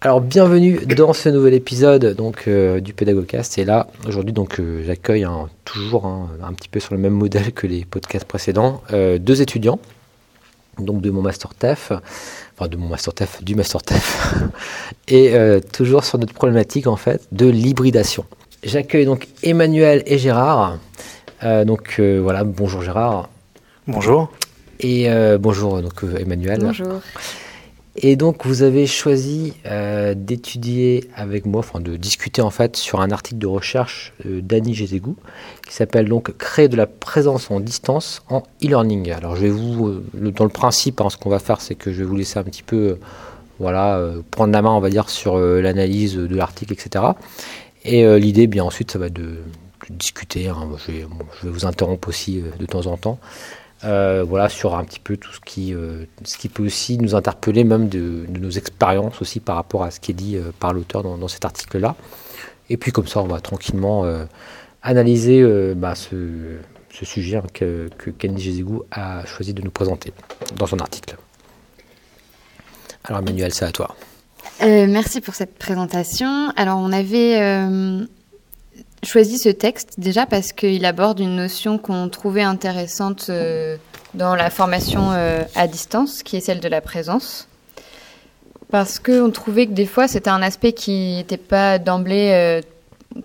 Alors bienvenue dans ce nouvel épisode donc euh, du Pédagogcast et là aujourd'hui donc euh, j'accueille toujours un petit peu sur le même modèle que les podcasts précédents euh, deux étudiants donc de mon master TEF enfin de mon master TEF du master TEF et toujours sur notre problématique en fait de l'hybridation. J'accueille donc Emmanuel et Gérard. donc voilà bonjour Gérard. Bonjour. Et bonjour donc Emmanuel. Bonjour. Et donc, vous avez choisi euh, d'étudier avec moi, enfin de discuter en fait sur un article de recherche euh, d'Annie Gézégou qui s'appelle donc Créer de la présence en distance en e-learning. Alors, je vais vous, euh, dans le principe, hein, ce qu'on va faire, c'est que je vais vous laisser un petit peu, voilà, prendre la main, on va dire, sur l'analyse de l'article, etc. Et l'idée, bien ensuite, ça va être de, discuter. Hein. je, vais, vous interrompre aussi de temps en temps. Euh, voilà, sur un petit peu tout ce qui, euh, ce qui peut aussi nous interpeller, même de, nos expériences aussi par rapport à ce qui est dit euh, par l'auteur dans, cet article-là. Et puis comme ça, on va tranquillement analyser bah, ce, sujet hein, que, que Kenny Jézégou a choisi de nous présenter dans son article. Alors Emmanuel, c'est à toi. merci pour cette présentation. Alors on avait choisi ce texte déjà parce qu'il aborde une notion qu'on trouvait intéressante euh, dans la formation euh, à distance, qui est celle de la présence. Parce qu'on trouvait que des fois, c'était un aspect qui n'était pas d'emblée euh,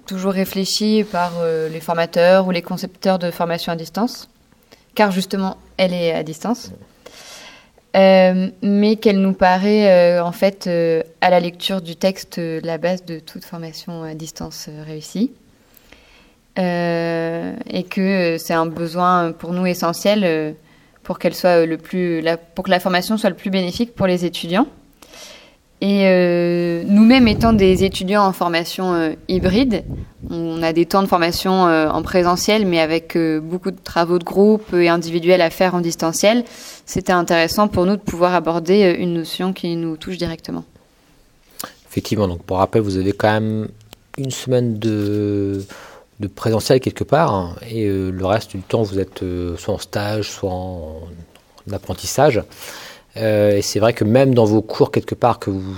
toujours réfléchi par les formateurs ou les concepteurs de formation à distance, car justement, elle est à distance. mais qu'elle nous paraît en fait à la lecture du texte la base de toute formation à distance réussie. Euh, et que c'est un besoin pour nous essentiel euh, pour qu'elle soit le plus, pour que la formation soit le plus bénéfique pour les étudiants. Et euh, nous-mêmes étant des étudiants en formation hybride, on a des temps de formation en présentiel, mais avec beaucoup de travaux de groupe et individuels à faire en distanciel. C'était intéressant pour nous de pouvoir aborder une notion qui nous touche directement. Effectivement, donc pour rappel, vous avez quand même une semaine de présentiel quelque part, hein, et euh, le reste du temps, vous êtes euh, soit en stage, soit en, apprentissage. Euh, et c'est vrai que même dans vos cours, quelque part, que vous,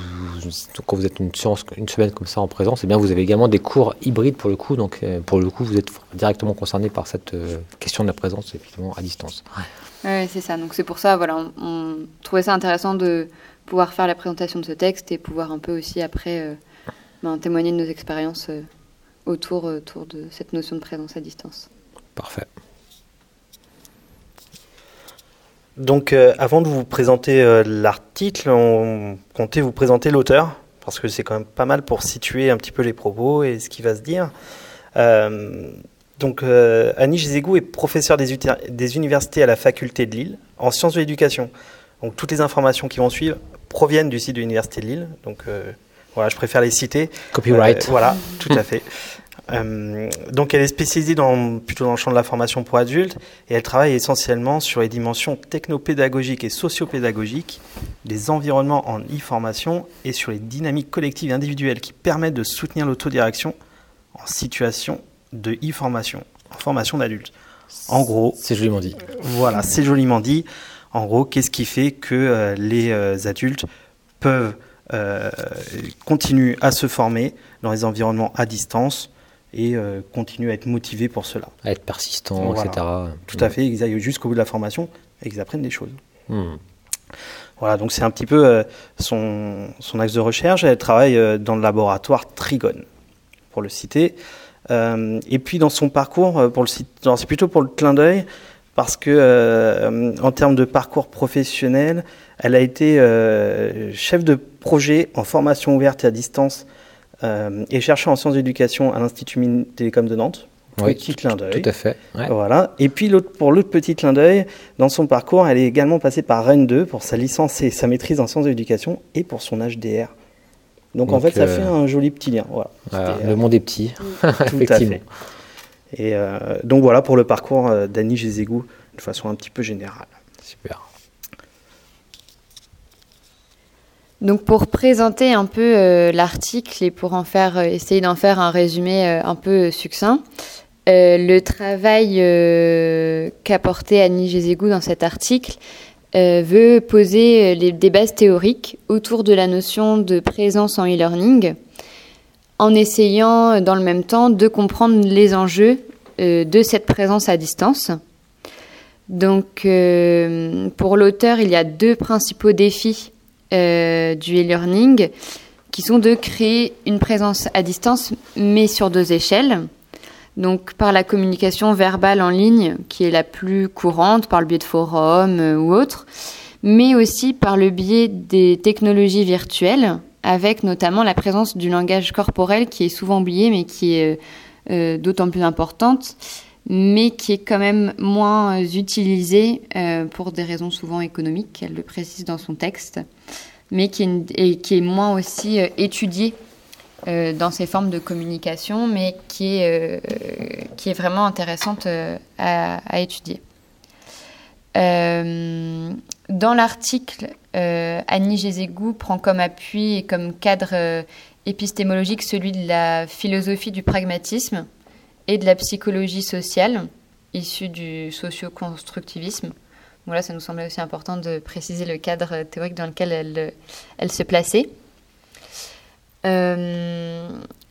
quand vous êtes une, séance, une semaine comme ça en présence, eh bien, vous avez également des cours hybrides pour le coup. Donc, pour le coup, vous êtes directement concerné par cette question de la présence, effectivement, à distance. Oui, c'est ça. Donc, c'est pour ça, voilà, on, trouvait ça intéressant de pouvoir faire la présentation de ce texte et pouvoir un peu aussi, après, ben, témoigner de nos expériences autour, autour de cette notion de présence à distance. Parfait. Donc, euh, avant de vous présenter euh, l'article, on comptait vous présenter l'auteur, parce que c'est quand même pas mal pour situer un petit peu les propos et ce qui va se dire. Euh, donc, Annie Zégou est professeur des, des, universités à la faculté de Lille en sciences de l'éducation. Donc, toutes les informations qui vont suivre proviennent du site de l'université de Lille. Donc, voilà, je préfère les citer. Copyright. voilà, tout à fait. Euh, donc elle est spécialisée dans, plutôt dans le champ de la formation pour adultes et elle travaille essentiellement sur les dimensions technopédagogiques et sociopédagogiques des environnements en e-formation et sur les dynamiques collectives et individuelles qui permettent de soutenir l'autodirection en situation de e-formation, en formation d'adultes. En gros, c'est joliment dit. Voilà, c'est joliment dit. En gros, qu'est-ce qui fait que euh, les euh, adultes peuvent continuer à se former dans les environnements à distance et euh, continuent à être motivés pour cela. À être persistants, etc. Tout à fait, ils aillent jusqu'au bout de la formation et qu'ils apprennent des choses. Hmm. Voilà, donc c'est un petit peu euh, son, son, axe de recherche. Elle travaille euh, dans le laboratoire Trigone, pour le citer. et puis dans son parcours, pour le c'est plutôt pour le clin d'œil, parce que en termes de parcours professionnel, elle a été chef de projet en formation ouverte et à distance euh, et chercheur en sciences d'éducation à l'Institut Télécom de Nantes. Oui, petit clin d'œil. Tout à fait. Voilà. Et puis pour l'autre petit clin d'œil, dans son parcours, elle est également passée par Rennes 2 pour sa licence et sa maîtrise en sciences de l'éducation et pour son HDR. Donc, en fait, ça fait un joli petit lien. Voilà. le monde est petit, effectivement. Et donc voilà pour le parcours d'Annie Gézégou de façon un petit peu générale. Super. Donc pour présenter un peu euh, l'article et pour en faire, euh, essayer d'en faire un résumé euh, un peu succinct, le travail qu'a porté Annie Gézégou dans cet article veut poser des bases théoriques autour de la notion de présence en e-learning, en essayant dans le même temps de comprendre les enjeux de cette présence à distance. Donc pour l'auteur, il y a deux principaux défis euh, du e-learning, qui sont de créer une présence à distance, mais sur deux échelles. Donc par la communication verbale en ligne, qui est la plus courante, par le biais de forums euh, ou autres, mais aussi par le biais des technologies virtuelles, avec notamment la présence du langage corporel qui est souvent oublié, mais qui est euh, d'autant plus importante, mais qui est quand même moins utilisée pour des raisons souvent économiques, elle le précise dans son texte mais qui est, et qui est moins aussi euh, étudié euh, dans ces formes de communication, mais qui est, euh, qui est vraiment intéressante à, étudier. dans l'article, Annie Gézégou prend comme appui et comme cadre épistémologique celui de la philosophie du pragmatisme et de la psychologie sociale, issue du socio-constructivisme. Voilà, ça nous semblait aussi important de préciser le cadre théorique dans lequel elle, se plaçait. Euh,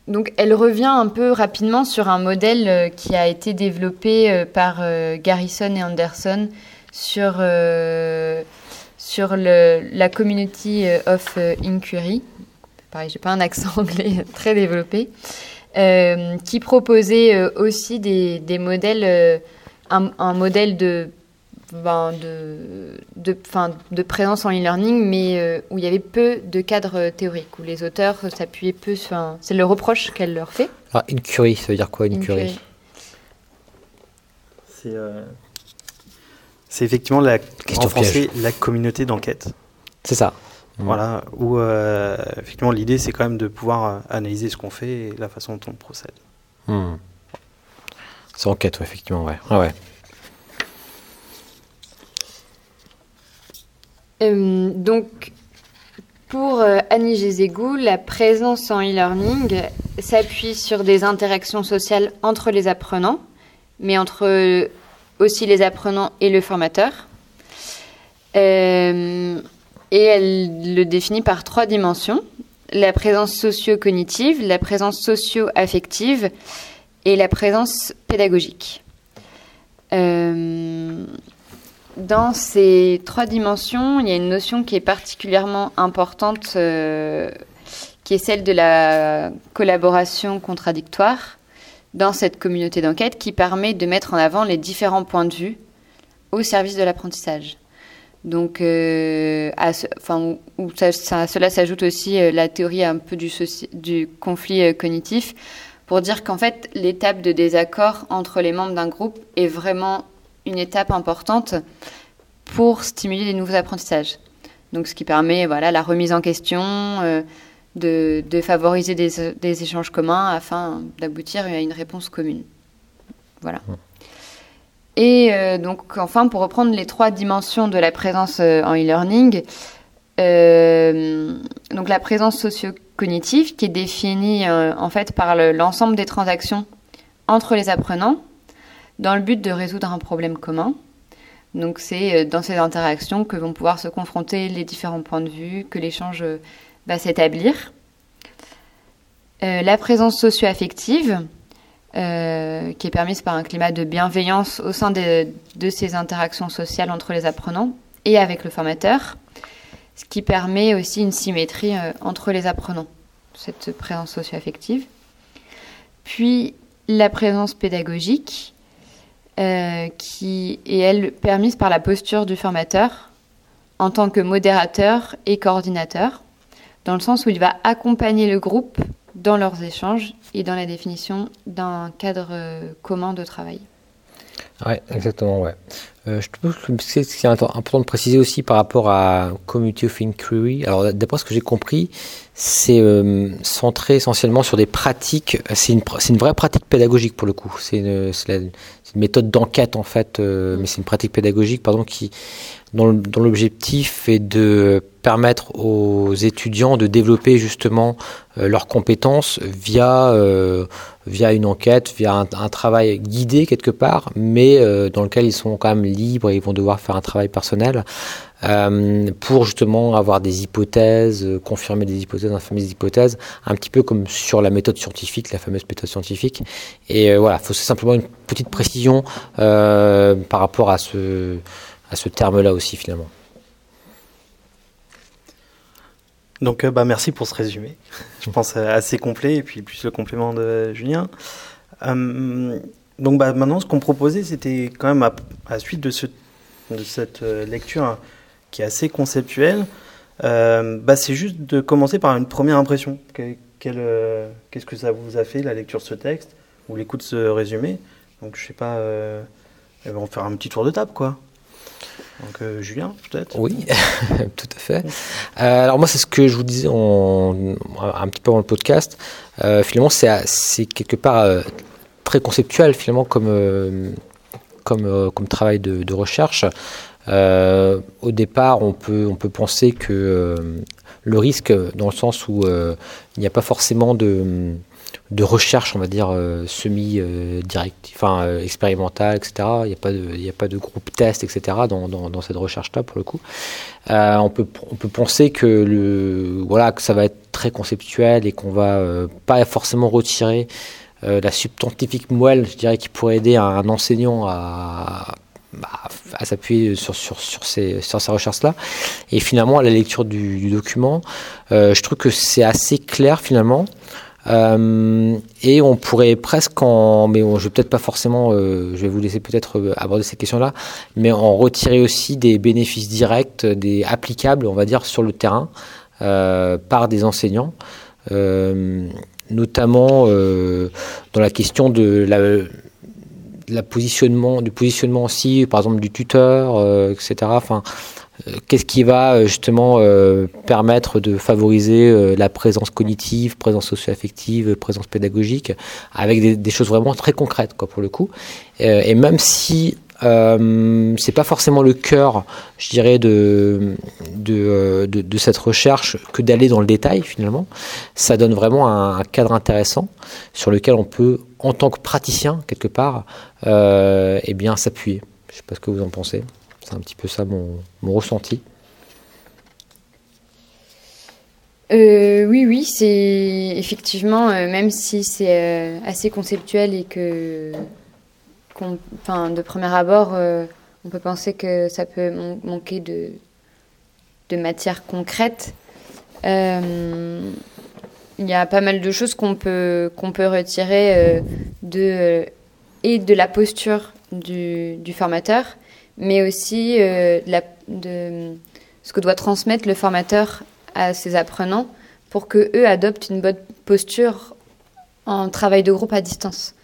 donc, elle revient un peu rapidement sur un modèle euh, qui a été développé euh, par Garrison et Anderson sur, sur la community of inquiry. Pareil, j'ai pas un accent anglais très développé. Qui proposait aussi des, des modèles, un, un modèle de ben, de, de, de présence en e-learning, mais euh, où il y avait peu de cadres théoriques, où les auteurs s'appuyaient peu sur... C'est le reproche qu'elle leur fait. Ah, une curie, ça veut dire quoi une, curie euh, C'est effectivement la, en français, la communauté d'enquête. C'est ça. Voilà, où euh, effectivement l'idée c'est quand même de pouvoir analyser ce qu'on fait et la façon dont on procède. Hmm. C'est enquête, effectivement, ouais. Ah ouais. Euh, donc, pour euh, Annie Gézégou, la présence en e-learning s'appuie sur des interactions sociales entre les apprenants, mais entre euh, aussi les apprenants et le formateur. Et elle le définit par trois dimensions la présence socio-cognitive, la présence socio-affective et la présence pédagogique. Euh, dans ces trois dimensions, il y a une notion qui est particulièrement importante, euh, qui est celle de la collaboration contradictoire dans cette communauté d'enquête qui permet de mettre en avant les différents points de vue au service de l'apprentissage. Donc, euh, à enfin, cela s'ajoute aussi euh, la théorie un peu du, conflit cognitif pour dire qu'en fait, l'étape de désaccord entre les membres d'un groupe est vraiment une étape importante pour stimuler des nouveaux apprentissages. Donc, ce qui permet voilà, la remise en question, euh, de, favoriser des, des, échanges communs afin d'aboutir à une réponse commune. Voilà. Et euh, donc, enfin, pour reprendre les trois dimensions de la présence euh, en e-learning, donc la présence socio-cognitive qui est définie en fait par l'ensemble des transactions entre les apprenants dans le but de résoudre un problème commun. Donc c'est euh, dans ces interactions que vont pouvoir se confronter les différents points de vue, que l'échange euh, va s'établir. Euh, la présence socio-affective, qui est permise par un climat de bienveillance au sein de, ces interactions sociales entre les apprenants et avec le formateur, ce qui permet aussi une symétrie entre les apprenants, cette présence socio-affective. Puis la présence pédagogique, euh, qui est, elle, permise par la posture du formateur en tant que modérateur et coordinateur, dans le sens où il va accompagner le groupe dans leurs échanges et dans la définition d'un cadre euh, commun de travail. Ouais, exactement, ouais. Euh, je trouve que ce qui est important de préciser aussi par rapport à Community of Inquiry, alors d'après ce que j'ai compris, c'est euh, centré essentiellement sur des pratiques, c'est une, une, vraie pratique pédagogique pour le coup, c'est une, une, méthode d'enquête en fait, euh, mais c'est une pratique pédagogique pardon, qui, dont l'objectif est de permettre aux étudiants de développer justement euh, leurs compétences via, euh, via une enquête, via un, travail guidé quelque part, mais euh, dans lequel ils sont quand même libres et ils vont devoir faire un travail personnel pour justement avoir des hypothèses, confirmer des hypothèses, des hypothèses, un petit peu comme sur la méthode scientifique, la fameuse méthode scientifique. Et voilà, il faut simplement une petite précision par rapport à ce, à ce terme-là aussi finalement. Donc euh, bah, merci pour ce résumé. Je pense euh, assez complet et puis plus le complément de Julien. Euh, donc bah, maintenant ce qu'on proposait c'était quand même à, la suite de, ce, de cette lecture qui est assez conceptuelle, bah, c'est juste de commencer par une première impression. Qu'est-ce que ça vous a fait la lecture de ce texte ou l'écoute de ce résumé? Donc je sais pas, on va faire un petit tour de table quoi. Donc euh, Julien, peut-être? Oui, tout à fait. Euh, alors moi, c'est ce que je vous disais un petit peu dans le podcast. Euh, finalement, c'est quelque part très conceptuel, finalement, comme, comme, comme travail de, de recherche. au départ, on peut, on peut penser que le risque, dans le sens où il n'y a pas forcément de de recherche, on va dire, euh, semi-direct, enfin euh, expérimentale, etc. Il n'y a, pas de, groupe test, etc. dans, cette recherche-là, pour le coup. Euh, on, peut, penser que, voilà, que ça va être très conceptuel et qu'on va pas forcément retirer la substantifique moelle, je dirais, qui pourrait aider un, enseignant à, s'appuyer sur, ces, recherches-là. Et finalement, à la lecture du document, je trouve que c'est assez clair finalement. Euh, et on pourrait presque en, mais je vais peut-être pas forcément, euh, je vais vous laisser peut-être euh, aborder ces questions-là, mais en retirer aussi des bénéfices directs, des applicables, on va dire, sur le terrain par des enseignants, notamment dans la question de la, positionnement, du positionnement aussi, par exemple du tuteur, etc. Enfin, qu'est-ce qui va euh, justement euh, permettre de favoriser la présence cognitive, présence socio-affective, présence pédagogique, avec des, choses vraiment très concrètes, quoi, pour le coup. et même si euh, c'est pas forcément le cœur, je dirais, de, cette recherche que d'aller dans le détail finalement. Ça donne vraiment un, cadre intéressant sur lequel on peut, en tant que praticien quelque part, euh, eh bien s'appuyer. Je sais pas ce que vous en pensez. C'est un petit peu ça mon, ressenti. Euh, oui, oui, c'est effectivement, euh, même si c'est euh, assez conceptuel et que, de premier abord, on peut penser que ça peut manquer de, de matière concrète. il y a pas mal de choses qu'on peut, peut retirer de, et de la posture du, du formateur mais aussi euh, de, ce que doit transmettre le formateur à ses apprenants pour que eux adoptent une bonne posture en travail de groupe à distance.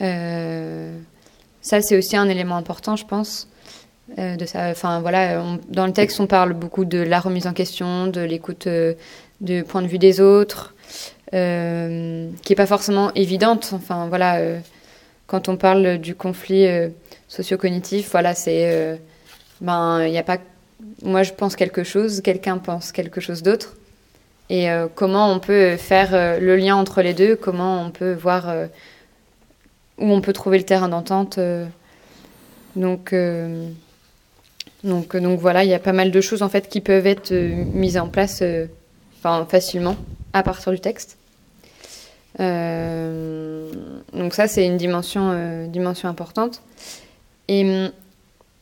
Euh, ça, c'est aussi un élément important, je pense. Euh, de ça, enfin voilà, dans le texte, on parle beaucoup de la remise en question, de l'écoute du point de vue des autres, qui n'est pas forcément évidente. Enfin voilà, quand on parle du conflit socio-cognitif, voilà, c'est. Euh, ben, il n'y a pas. Moi, je pense quelque chose, quelqu'un pense quelque chose d'autre. Et euh, comment on peut faire euh, le lien entre les deux, comment on peut voir où on peut trouver le terrain d'entente. donc, donc, donc voilà, il y a pas mal de choses en fait qui peuvent être mises en place facilement à partir du texte. donc ça, c'est une dimension importante. Et hum,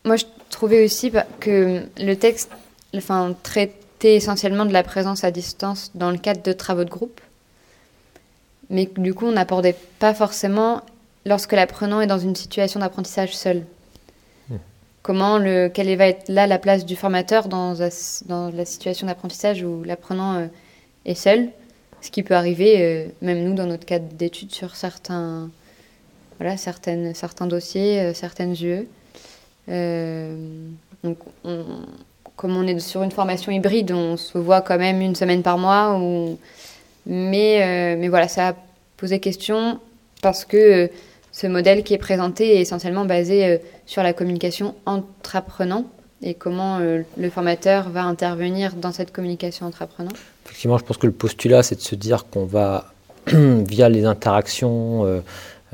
moi, je trouvais aussi que le texte enfin, traitait essentiellement de la présence à distance dans le cadre de travaux de groupe, mais du coup, on n'abordait pas forcément lorsque l'apprenant est dans une situation d'apprentissage seul. Hmm. Comment le, quelle va être là la place du formateur dans, dans la situation d'apprentissage où l'apprenant euh, est seul, ce qui peut arriver, euh, même nous, dans notre cadre d'études, sur certains voilà, certaines, certains dossiers, certaines UE. donc, comme on est sur une formation hybride, on se voit quand même une semaine par mois. Ou... Mais, mais voilà, ça a posé question parce que ce modèle qui est présenté est essentiellement basé sur la communication entre apprenants et comment euh, le formateur va intervenir dans cette communication entre apprenants Effectivement, je pense que le postulat, c'est de se dire qu'on va, via les interactions euh, euh,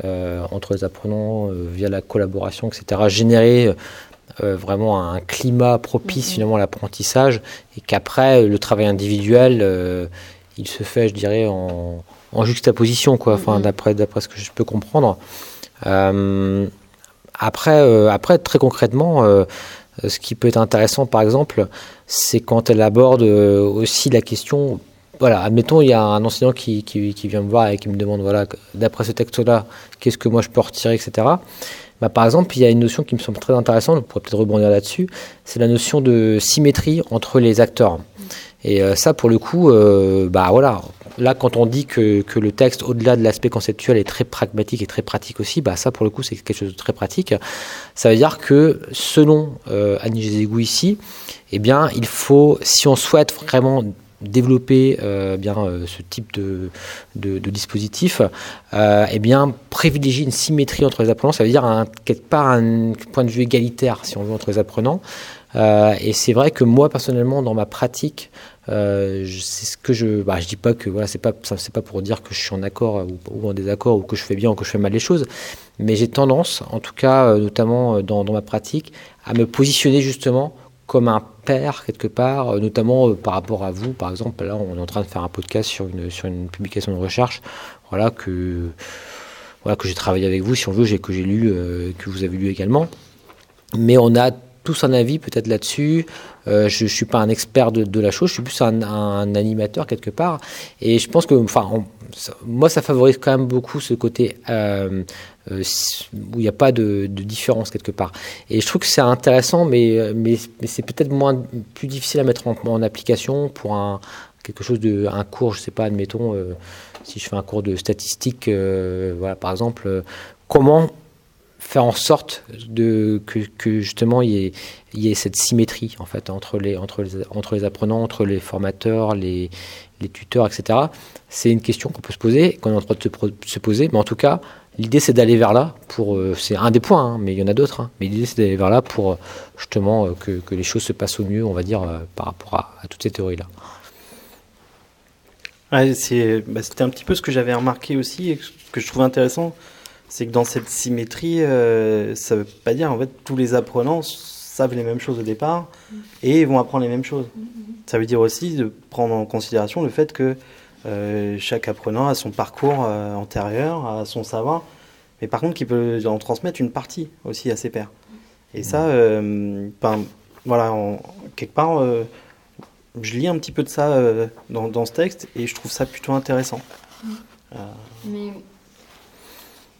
entre les apprenants, via la collaboration, etc., générer vraiment un climat propice mm-hmm. finalement à l'apprentissage et qu'après, le travail individuel, il se fait, je dirais, en, juxtaposition, quoi, enfin, mm-hmm. d'après, d'après ce que je peux comprendre. après, après, très concrètement, euh, ce qui peut être intéressant, par exemple, c'est quand elle aborde euh, aussi la question. Voilà, admettons, il y a un enseignant qui, vient me voir et qui me demande, voilà, d'après ce texte-là, qu'est-ce que moi je peux retirer, etc. Bah, par exemple, il y a une notion qui me semble très intéressante, on pourrait peut-être rebondir là-dessus, c'est la notion de symétrie entre les acteurs. Et euh, ça, pour le coup, bah voilà, là, quand on dit que, que le texte, au-delà de l'aspect conceptuel, est très pragmatique et très pratique aussi, bah ça, pour le coup, c'est quelque chose de très pratique. Ça veut dire que, selon euh, Annie Gézégou ici, eh bien, il faut, si on souhaite vraiment développer euh, bien euh, ce type de, dispositif, euh, eh bien privilégier une symétrie entre les apprenants, ça veut dire un, quelque part un point de vue égalitaire si on veut entre les apprenants. Euh, et c'est vrai que moi personnellement dans ma pratique, c'est ce que je, bah, je dis pas que voilà, c'est pas, c'est pas pour dire que je suis en accord ou, en désaccord ou que je fais bien ou que je fais mal les choses, mais j'ai tendance, en tout cas, notamment dans, ma pratique, à me positionner justement comme un père quelque part, euh, notamment par rapport à vous, par exemple. Là, on est en train de faire un podcast sur une sur une publication de recherche, voilà que voilà que j'ai travaillé avec vous, si on veut, que j'ai lu, que vous avez lu également. Mais on a tous un avis peut-être là-dessus. Euh, je ne suis pas un expert de, la chose, je suis plus un, animateur quelque part. Et je pense que, enfin, moi, ça favorise quand même beaucoup ce côté euh, euh, où il n'y a pas de, différence quelque part. Et je trouve que c'est intéressant, mais, c'est peut-être moins plus difficile à mettre en, application pour un quelque chose de cours, je sais pas, admettons, si je fais un cours de statistique, voilà, par exemple, comment faire en sorte que, justement il y, ait, cette symétrie en fait entre les, entre les, entre les apprenants, entre les formateurs, les, les tuteurs, etc. C'est une question qu'on peut se poser, qu'on est en train de se, poser, mais en tout cas, l'idée c'est d'aller vers là pour, euh, c'est un des points, hein, mais il y en a d'autres, hein, mais l'idée c'est d'aller vers là pour euh, justement euh, que, que, les choses se passent au mieux, on va dire, par rapport à, à toutes ces théories-là. Ouais, bah, C'était un petit peu ce que j'avais remarqué aussi et que je trouve intéressant c'est que dans cette symétrie, euh, ça veut pas dire en fait tous les apprenants savent les mêmes choses au départ et vont apprendre les mêmes choses. Ça veut dire aussi de prendre en considération le fait que euh, chaque apprenant a son parcours euh, antérieur, a son savoir, mais par contre qu'il peut en transmettre une partie aussi à ses pairs. Et ça, ben, voilà, quelque part, je lis un petit peu de ça dans, dans, ce texte et je trouve ça plutôt intéressant. Mais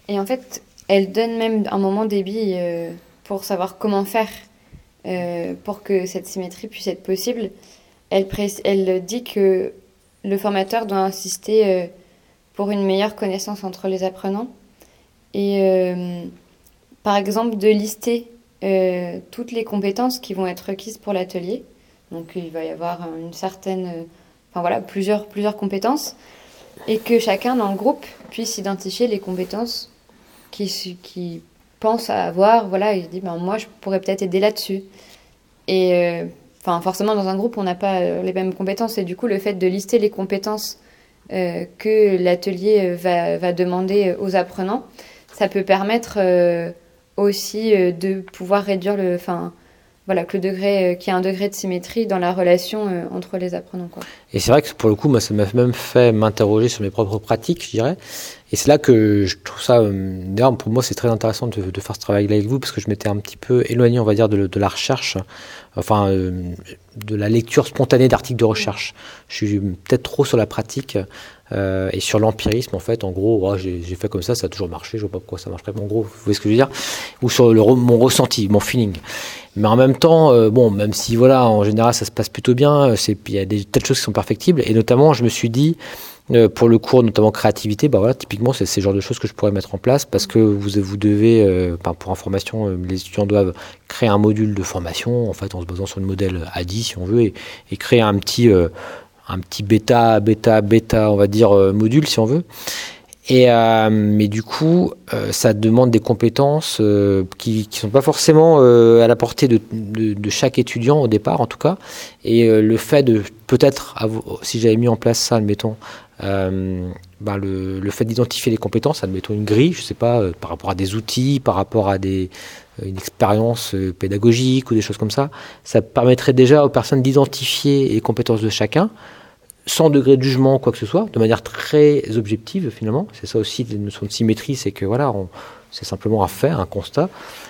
et en fait, elle donne même un moment des euh, pour savoir comment faire euh, pour que cette symétrie puisse être possible. Elle, elle dit que le formateur doit insister euh, pour une meilleure connaissance entre les apprenants et par exemple de lister toutes les compétences qui vont être requises pour l'atelier. Donc il va y avoir une certaine, enfin voilà, plusieurs, plusieurs compétences et que chacun dans le groupe puisse identifier les compétences qui, qui pense à avoir, voilà, il dit, ben, moi, je pourrais peut-être aider là-dessus. Et euh, enfin, forcément, dans un groupe, on n'a pas euh, les mêmes compétences. Et du coup, le fait de lister les compétences euh, que l'atelier va, va, demander aux apprenants, ça peut permettre aussi de pouvoir réduire le, enfin, voilà, que le degré, qu'il y ait un degré de symétrie dans la relation entre les apprenants. Et c'est vrai que pour le coup, moi, ça m'a même fait m'interroger sur mes propres pratiques, je dirais. Et c'est là que je trouve ça, euh, d'ailleurs pour moi c'est très intéressant de, faire ce travail avec vous parce que je m'étais un petit peu éloigné on va dire de, de la recherche, enfin euh, de la lecture spontanée d'articles de recherche. Je suis peut-être trop sur la pratique euh, et sur l'empirisme en fait. En gros, oh, j'ai fait comme ça, ça a toujours marché, je vois pas pourquoi ça marcherait, mais en gros, vous voyez ce que je veux dire? Ou sur mon ressenti, mon feeling. Mais en même temps, euh, bon, même si voilà, en général ça se passe plutôt bien, il y a des tas de choses qui sont perfectibles et notamment je me suis dit Euh, pour le cours, notamment créativité, bah voilà, typiquement, c'est ce genre de choses que je pourrais mettre en place parce que vous, vous devez, euh, pour information, euh, les étudiants doivent créer un module de formation, en fait, en se basant sur le modèle ADI, si on veut, et créer un petit, un petit bêta, bêta, bêta, on va dire, module, si on veut. Et, euh, mais du coup, euh, ça demande des compétences euh, qui ne sont pas forcément à la portée de, chaque étudiant au départ, en tout cas. Et le fait de peut-être, si j'avais mis en place ça, admettons, bah le, fait d'identifier les compétences, admettons une grille, je sais pas, par rapport à des outils, par rapport à des, une expérience pédagogique ou des choses comme ça, ça permettrait déjà aux personnes d'identifier les compétences de chacun sans degré de jugement, quoi que ce soit, de manière très objective finalement. C'est ça aussi la notion de symétrie, c'est que voilà, c'est simplement un fait, un constat.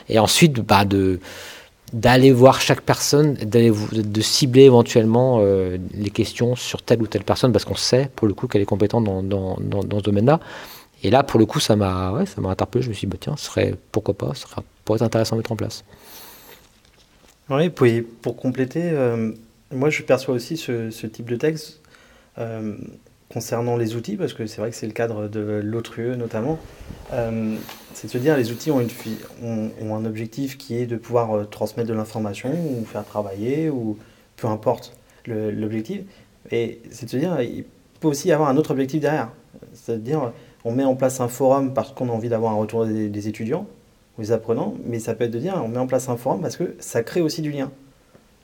Et ensuite, bah, de d'aller voir chaque personne, d'aller de cibler éventuellement euh, les questions sur telle ou telle personne parce qu'on sait pour le coup qu'elle est compétente dans, dans, dans, ce domaine-là. Et là, pour le coup, ça m'a ouais, interpellé. Je me suis dit, bah, tiens, ce serait pourquoi pas, ce serait, pourrait être intéressant à mettre en place. Oui, pour, pour compléter, euh, moi je perçois aussi ce type de texte euh, concernant les outils, parce que c'est vrai que c'est le cadre de l'autre notamment, euh, c'est de se dire les outils ont, un objectif qui est de pouvoir euh, transmettre de l'information ou faire travailler, ou peu importe l'objectif. Et c'est de se dire, il peut aussi y avoir un autre objectif derrière. C'est-à-dire, on met en place un forum parce qu'on a envie d'avoir un retour des, étudiants ou des apprenants, mais ça peut être de dire, on met en place un forum parce que ça crée aussi du lien.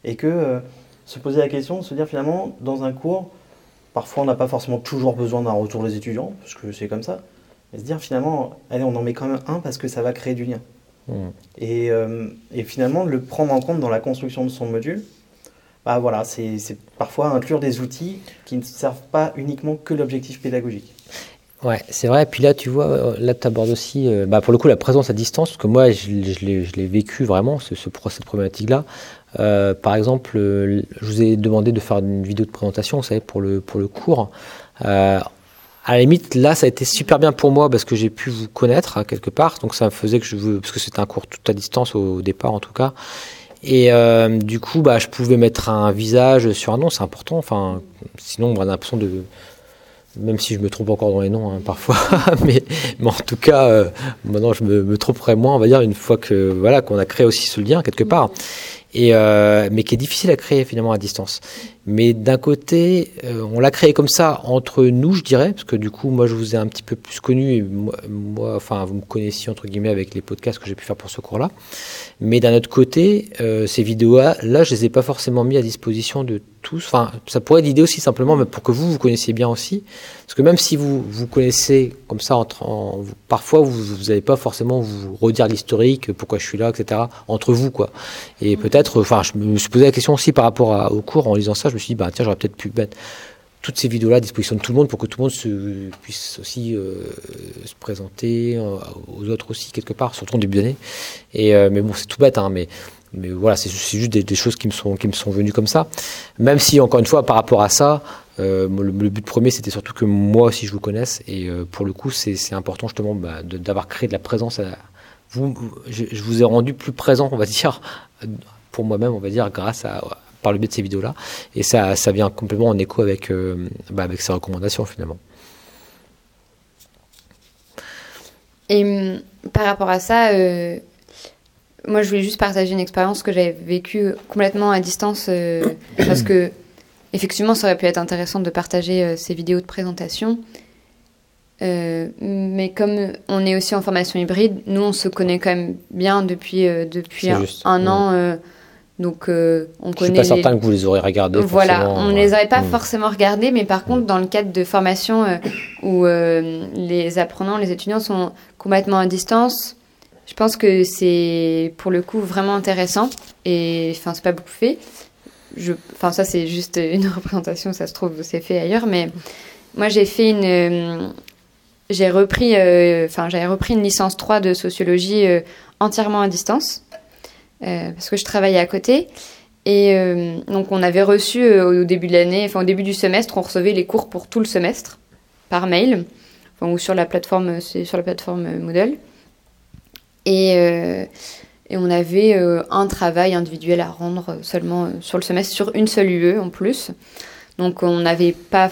Et que se poser la question, se dire finalement, dans un cours, Parfois, on n'a pas forcément toujours besoin d'un retour des étudiants, parce que c'est comme ça. Mais se dire finalement, allez, on en met quand même un parce que ça va créer du lien. Mmh. Et, euh, et, finalement, le prendre en compte dans la construction de son module, bah voilà, c'est parfois inclure des outils qui ne servent pas uniquement que l'objectif pédagogique. Ouais, c'est vrai. Et puis là, tu vois, euh, là, tu abordes aussi, euh, bah, pour le coup, la présence à distance, parce que moi, je, je l'ai vécu vraiment, ce, ce cette problématique-là. Euh, par exemple, euh, je vous ai demandé de faire une vidéo de présentation, vous savez, pour le, pour le cours. Euh, à la limite, là, ça a été super bien pour moi parce que j'ai pu vous connaître hein, quelque part. Donc, ça me faisait que je veux, parce que c'était un cours tout à distance au départ, en tout cas. Et euh, du coup, bah, je pouvais mettre un visage sur un nom, c'est important. Enfin, sinon, on a l'impression de, même si je me trompe encore dans les noms hein, parfois, mais, mais, en tout cas, maintenant je me, me, tromperai moins, on va dire, une fois que voilà qu'on a créé aussi ce lien quelque part et euh, mais qui est difficile à créer finalement à distance. Mais d'un côté, euh, on l'a créé comme ça entre nous, je dirais, parce que du coup, moi, je vous ai un petit peu plus connu, et moi, enfin, vous me connaissiez entre guillemets avec les podcasts que j'ai pu faire pour ce cours-là. Mais d'un autre côté, euh, ces vidéos-là, là, je les ai pas forcément mis à disposition de tous. Enfin, ça pourrait être l'idée aussi simplement, mais pour que vous vous connaissiez bien aussi, parce que même si vous vous connaissez comme ça, entre, en, parfois vous n'allez pas forcément vous redire l'historique, pourquoi je suis là, etc. Entre vous, quoi. Et peut-être, enfin, je me suis posé la question aussi par rapport au cours en lisant ça je me suis dit, bah, tiens, j'aurais peut-être pu mettre toutes ces vidéos-là à disposition de tout le monde pour que tout le monde se, puisse aussi euh, se présenter euh, aux autres aussi quelque part, surtout en début d'année. Euh, mais bon, c'est tout bête, hein, mais mais voilà, c'est juste des, choses qui me sont qui me sont venues comme ça. Même si encore une fois, par rapport à ça, le, but premier, c'était surtout que moi aussi je vous connaisse. Et pour le coup, c'est important justement bah, d'avoir créé de la présence. Vous, je, vous ai rendu plus présent, on va dire, pour moi-même, on va dire, grâce à, par le biais de ces vidéos-là. Et ça, ça vient complètement en écho avec, euh, bah, avec ces recommandations finalement. Et hum, par rapport à ça, euh, moi je voulais juste partager une expérience que j'avais vécue complètement à distance euh, parce que effectivement ça aurait pu être intéressant de partager ces vidéos de présentation. mais comme on est aussi en formation hybride, nous on se connaît quand même bien depuis, depuis un, an. Donc, euh, on Je connaît. Je suis pas certain que vous les aurez regardés. Voilà, on ne les aurait pas hmm. forcément regardés, mais par contre, dans le cadre de formation euh, où euh, les apprenants, les étudiants sont complètement à distance, je pense que c'est pour le coup vraiment intéressant. Et enfin, c'est pas beaucoup fait. Enfin, ça, c'est juste une représentation, ça se trouve, c'est fait ailleurs, mais moi, j'ai fait une. j'ai repris, enfin, j'avais repris une licence 3 de sociologie entièrement à distance. Euh, parce que je travaillais à côté. Et euh, donc on avait reçu euh, au début de l'année, enfin au début du semestre, on recevait les cours pour tout le semestre par mail, ou sur la plateforme, sur la plateforme Moodle. Et, et on avait un travail individuel à rendre seulement sur le semestre, sur une seule UE en plus. Donc on n'avait pas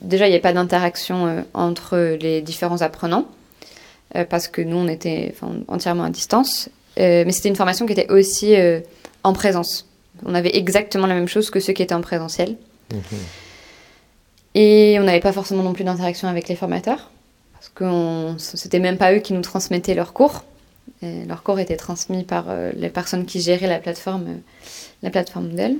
déjà il n'y avait pas d'interaction entre les différents apprenants parce que nous on était entièrement à distance. Mais c'était une formation qui était aussi en présence. On avait exactement la même chose que ceux qui étaient en présentiel. Mhm. Et on n'avait pas forcément non plus d'interaction avec les formateurs, parce que c'était même pas eux qui nous transmettaient leurs cours. Et leurs cours étaient transmis par euh, les personnes qui géraient la plateforme, euh, la plateforme Dell.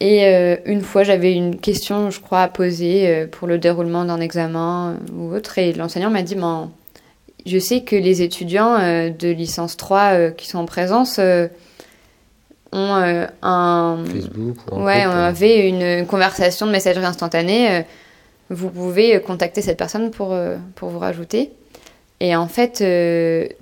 Et euh, une fois, j'avais une question, je crois, à poser pour le déroulement d'un examen ou autre, et l'enseignant m'a dit, ben, je sais que les étudiants de licence 3 qui sont en présence ont euh, un. Facebook Ouais, on euh. avait une, conversation de messagerie instantanée. Euh, vous pouvez contacter cette personne pour, pour vous rajouter. Et en fait,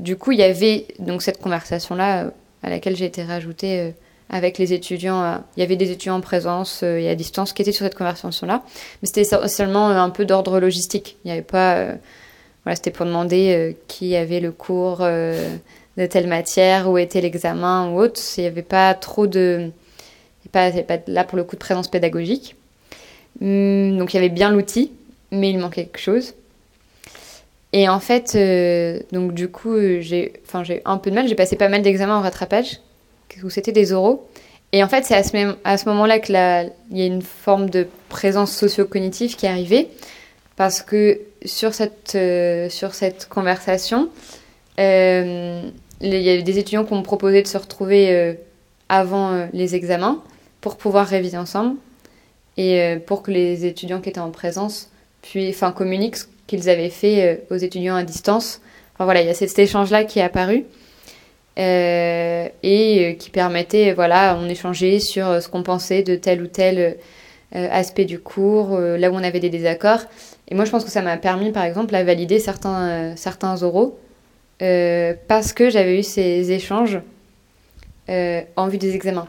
du coup, il y avait donc cette conversation-là à laquelle j'ai été rajoutée avec les étudiants. il y avait des étudiants en présence et à distance qui étaient sur cette conversation-là. Mais c'était seulement un peu d'ordre logistique. Il n'y avait pas. Voilà, c'était pour demander qui avait le cours de telle matière, où était l'examen ou autre. Il n'y avait pas trop de. Pas, pas là pour le coup de présence pédagogique. Hum, donc il y avait bien l'outil, mais il manquait quelque chose. Et en fait, euh, donc du coup, j'ai j'ai un peu de mal. J'ai passé pas mal d'examens en rattrapage, où c'était des oraux. Et en fait, c'est à ce, à ce moment-là qu'il y a une forme de présence socio-cognitive qui est arrivée. Parce que sur cette, euh, sur cette conversation, euh, il y a des étudiants qui ont proposé de se retrouver euh, avant les examens pour pouvoir réviser ensemble et pour que les étudiants qui étaient en présence puis, enfin, communiquent ce qu'ils avaient fait aux étudiants à distance. Enfin voilà, il y a cet échange-là qui est apparu. et qui permettait, voilà, on échangeait sur ce qu'on pensait de tel ou tel aspect du cours, là où on avait des désaccords. Et moi, je pense que ça m'a permis, par exemple, à valider certains, certains oraux euh, parce que j'avais eu ces échanges euh, en vue des examens.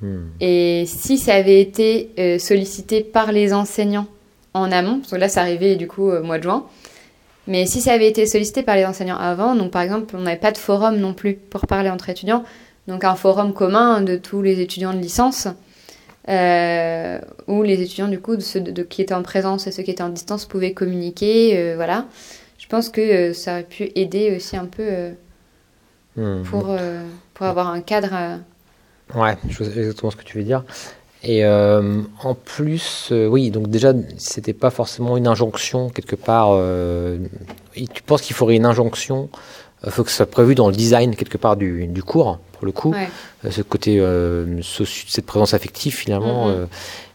Hmm. Et si ça avait été euh, sollicité par les enseignants en amont, parce que là ça arrivait du coup au mois de juin, mais si ça avait été sollicité par les enseignants avant, donc par exemple on n'avait pas de forum non plus pour parler entre étudiants, donc un forum commun de tous les étudiants de licence, où les étudiants du coup ceux de, qui étaient en présence et ceux qui étaient en distance pouvaient communiquer, voilà je pense que euh, ça aurait pu aider aussi un peu euh, hmm. pour, euh, pour avoir un cadre. Ouais, je sais exactement ce que tu veux dire. Et en plus, oui, donc déjà, c'était pas forcément une injonction quelque part. tu penses qu'il faudrait une injonction Il faut que ce soit prévu dans le design quelque part du, du cours, pour le coup. ce côté, cette présence affective finalement. Mm-hmm.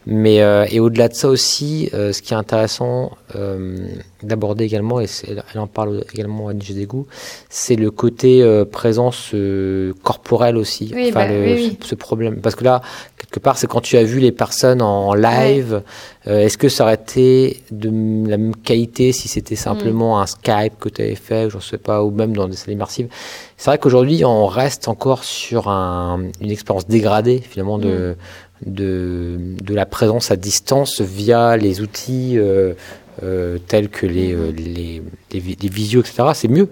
Mais euh, et au-delà de ça aussi, euh, ce qui est intéressant euh, d'aborder également, et elle en parle également à Nigédégou, c'est le côté présence corporelle aussi. Oui, enfin, bah, le, Ce, problème, parce que là, quelque part, c'est quand tu as vu les personnes en live. Est-ce que ça aurait été de la même qualité si c'était simplement mm. un Skype que tu avais fait, je ne sais pas, ou même dans des salles immersives? C'est vrai qu'aujourd'hui, on reste encore sur un, une expérience dégradée finalement de. Mm de, de la présence à distance via les outils euh, euh, tels que les, euh, les, les, visios, etc. C'est mieux,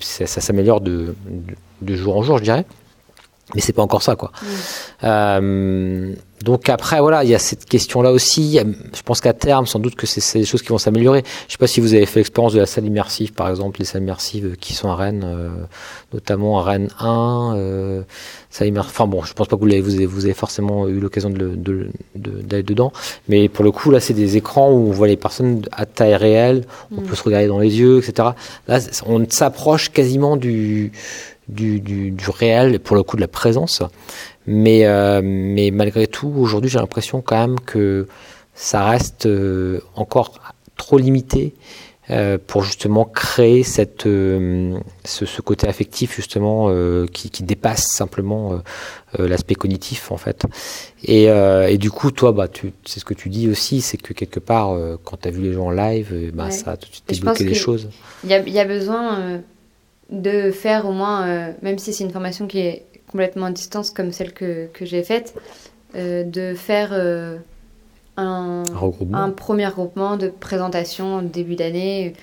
ça, s'améliore de, de, jour en jour, je dirais. Mais c'est pas encore ça, quoi. Donc après, voilà, il y a cette question-là aussi. Je pense qu'à terme, sans doute que c'est des choses qui vont s'améliorer. Je sais pas si vous avez fait l'expérience de la salle immersive, par exemple, les salles immersives qui sont à Rennes, euh, notamment à Rennes 1. Euh, Enfin bon, je pense pas que vous avez, vous avez, forcément eu l'occasion d'aller de, de, dedans. Mais pour le coup, là, c'est des écrans où on voit les personnes à taille réelle, on mm. peut se regarder dans les yeux, etc. Là, on s'approche quasiment du, du, du, du réel, pour le coup de la présence. Mais, euh, mais malgré tout, aujourd'hui, j'ai l'impression quand même que ça reste euh, encore trop limité euh, pour justement créer cette, ce, ce, côté affectif justement qui, qui, dépasse simplement l'aspect cognitif en fait. Et, et, du coup, toi, bah, c'est ce que tu dis aussi, c'est que quelque part, quand tu as vu les gens en live, bah, ça a tout de suite débloqué des choses. Il y a, y a, besoin de faire au moins, même si c'est une formation qui est complètement à distance comme celle que, que j'ai faite, euh, de faire euh, un, un, premier regroupement de présentation début d'année.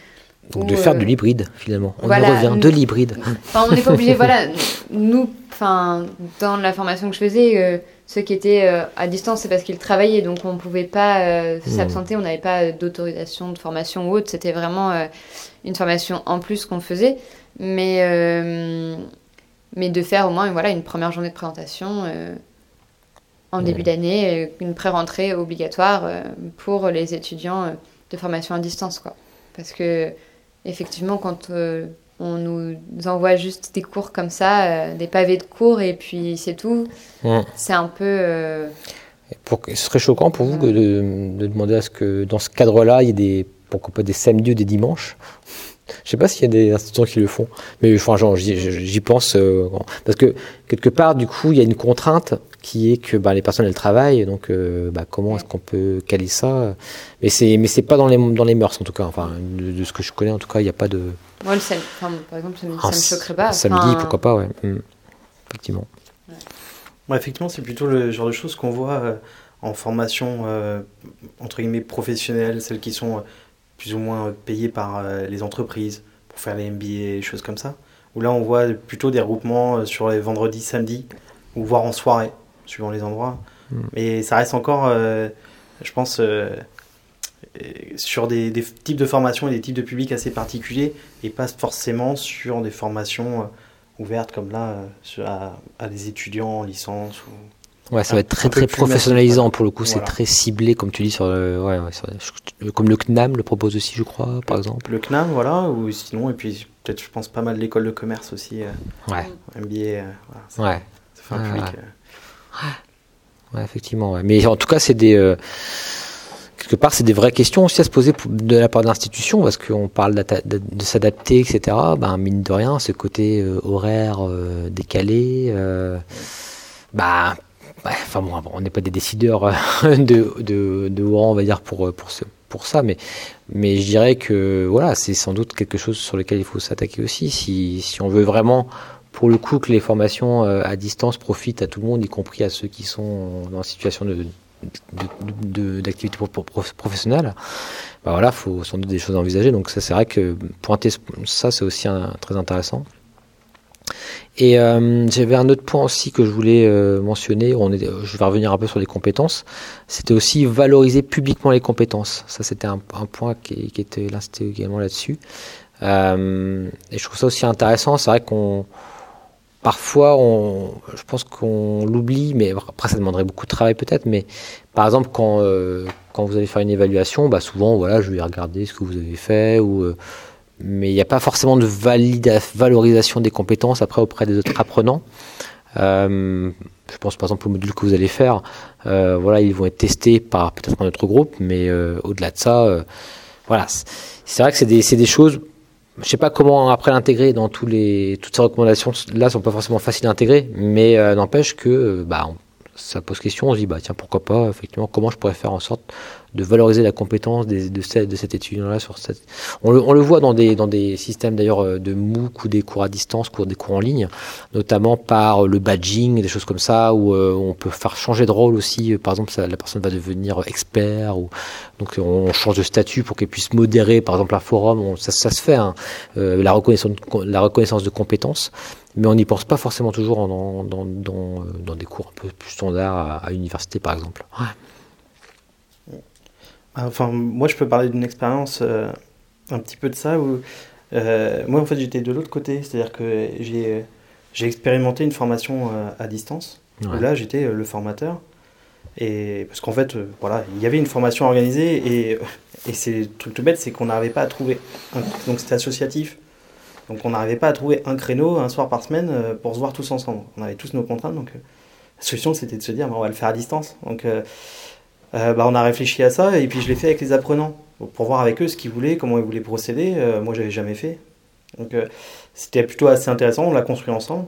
Donc de faire de euh, l'hybride finalement. On revient de l'hybride. Enfin, on n'est pas obligé, voilà, nous, enfin, dans la formation que je faisais, ceux qui étaient euh, à distance, c'est parce qu'ils travaillaient, donc on ne pouvait pas mmh. s'absenter, on n'avait pas d'autorisation de formation ou autre. C'était vraiment une formation en plus qu'on faisait. Mais, mais de faire au moins voilà, une première journée de présentation en début d'année, une pré-rentrée obligatoire pour les étudiants de formation à distance. Quoi. Parce que, effectivement, quand on nous envoie juste des cours comme ça, euh, des pavés de cours, et puis c'est tout. C'est un peu. Euh, pour, ce serait choquant pour vous de, demander à ce que dans ce cadre-là, il y ait des, pourquoi pas des samedis ou des dimanches je sais pas s'il y a des institutions qui le font, mais franchement, j'y pense euh, parce que quelque part, du coup, il y a une contrainte qui est que bah, les personnes elles travaillent, donc euh, bah, comment est-ce qu'on peut caler ça? Mais c'est mais c'est pas dans les dans les mœurs en tout cas. Enfin, de, ce que je connais en tout cas, il n'y a pas de. Moi, le samedi, par exemple, ça me choquerait pas. Samedi, pourquoi pas, ouais. Mmh. Effectivement. Ouais. effectivement, c'est plutôt le genre de choses qu'on voit euh, en formation entre guillemets professionnelle, celles qui sont plus ou moins payés par euh, les entreprises pour faire les MBA, choses comme ça. Où là, on voit plutôt des regroupements euh, sur les vendredis, samedis, ou voire en soirée, suivant les endroits. Hmm. Mais ça reste encore, euh, je pense, sur des, types de formations et des types de publics assez particuliers, et pas forcément sur des formations ouvertes comme là, à, à, des étudiants en licence ou Ouais, ça va être très très professionnalisant pour le coup, c'est très ciblé comme tu dis sur, le, ouais, ouais, comme le CNAM le propose aussi, je crois, par exemple. Le CNAM, voilà, ou sinon et puis peut-être je pense pas mal l'école de commerce aussi. Euh, ouais. MBA, euh, voilà, ouais. Ça fait un public. Euh. Ouais, effectivement. Mais en tout cas, c'est des quelque part, c'est des vraies questions aussi à se poser de la part de l'institution, parce qu'on parle de, s'adapter, etc. Ben, mine de rien, ce côté horaire décalé, bah, enfin bon, on n'est pas des décideurs euh, de, de, de on va dire, pour, pour, ce, pour ça, mais, mais je dirais que voilà, c'est sans doute quelque chose sur lequel il faut s'attaquer aussi. Si, si on veut vraiment, pour le coup, que les formations euh, à distance profitent à tout le monde, y compris à ceux qui sont dans une situation de, d'activité professionnelle, bah voilà, faut sans doute des choses à envisager. Donc ça, c'est vrai que pointer ça, c'est aussi très intéressant. Et euh, j'avais un autre point aussi que je voulais euh, mentionner. On est, je vais revenir un peu sur les compétences. C'était aussi valoriser publiquement les compétences. Ça, c'était un, un, point qui, qui était c'était également là-dessus. Euh, et je trouve ça aussi intéressant. C'est vrai qu'on parfois, on, je pense qu'on l'oublie, mais après, ça demanderait beaucoup de travail peut-être. Mais par exemple, quand euh, quand vous allez faire une évaluation, bah souvent, voilà, je vais regarder ce que vous avez fait ou euh, mais il n'y a pas forcément de valorisation des compétences après auprès des autres apprenants. Euh, je pense par exemple au module que vous allez faire. Euh, voilà, ils vont être testés par peut-être un autre groupe, mais euh, au-delà de ça, voilà, c'est vrai que c'est des, des, choses. Je sais pas comment après l'intégrer dans tous les toutes ces recommandations. Là, sont pas forcément faciles à intégrer, mais n'empêche que bah, ça pose question. On se dit bah tiens pourquoi pas effectivement comment je pourrais faire en sorte de valoriser la compétence de, cette, de cet étudiant-là sur cette. On le, on le, voit dans des, dans des systèmes d'ailleurs euh, de MOOC ou des cours à distance, cours des cours en ligne, notamment par le badging, des choses comme ça, où euh, on peut faire changer de rôle aussi. Par exemple, ça, la personne va devenir expert, ou donc on change de statut pour qu'elle puisse modérer, par exemple, un forum. ça, ça, se fait, hein, euh, la, reconnaissance, la reconnaissance de compétences mais on n'y pense pas forcément toujours dans, dans, dans, dans, des cours un peu plus standards à, à l'université, par exemple. Ouais. Enfin, moi, je peux parler d'une expérience euh, un petit peu de ça où euh, moi, en fait, j'étais de l'autre côté, c'est-à-dire que j'ai j'ai expérimenté une formation euh, à distance. Où là, j'étais le formateur. Et parce qu'en fait, voilà, il y avait une formation organisée et, et c'est le truc tout bête, c'est qu'on n'arrivait pas à trouver. donc c'était associatif. Donc on n'arrivait pas à trouver un créneau un soir par semaine pour se voir tous ensemble. On avait tous nos contraintes, donc la solution c'était de se dire, bah, on va le faire à distance. Donc euh, bah, on a réfléchi à ça et puis je l'ai fait avec les apprenants pour voir avec eux ce qu'ils voulaient, comment ils voulaient procéder. Euh, moi, j'avais jamais fait. Donc, euh, c'était plutôt assez intéressant. On l'a construit ensemble.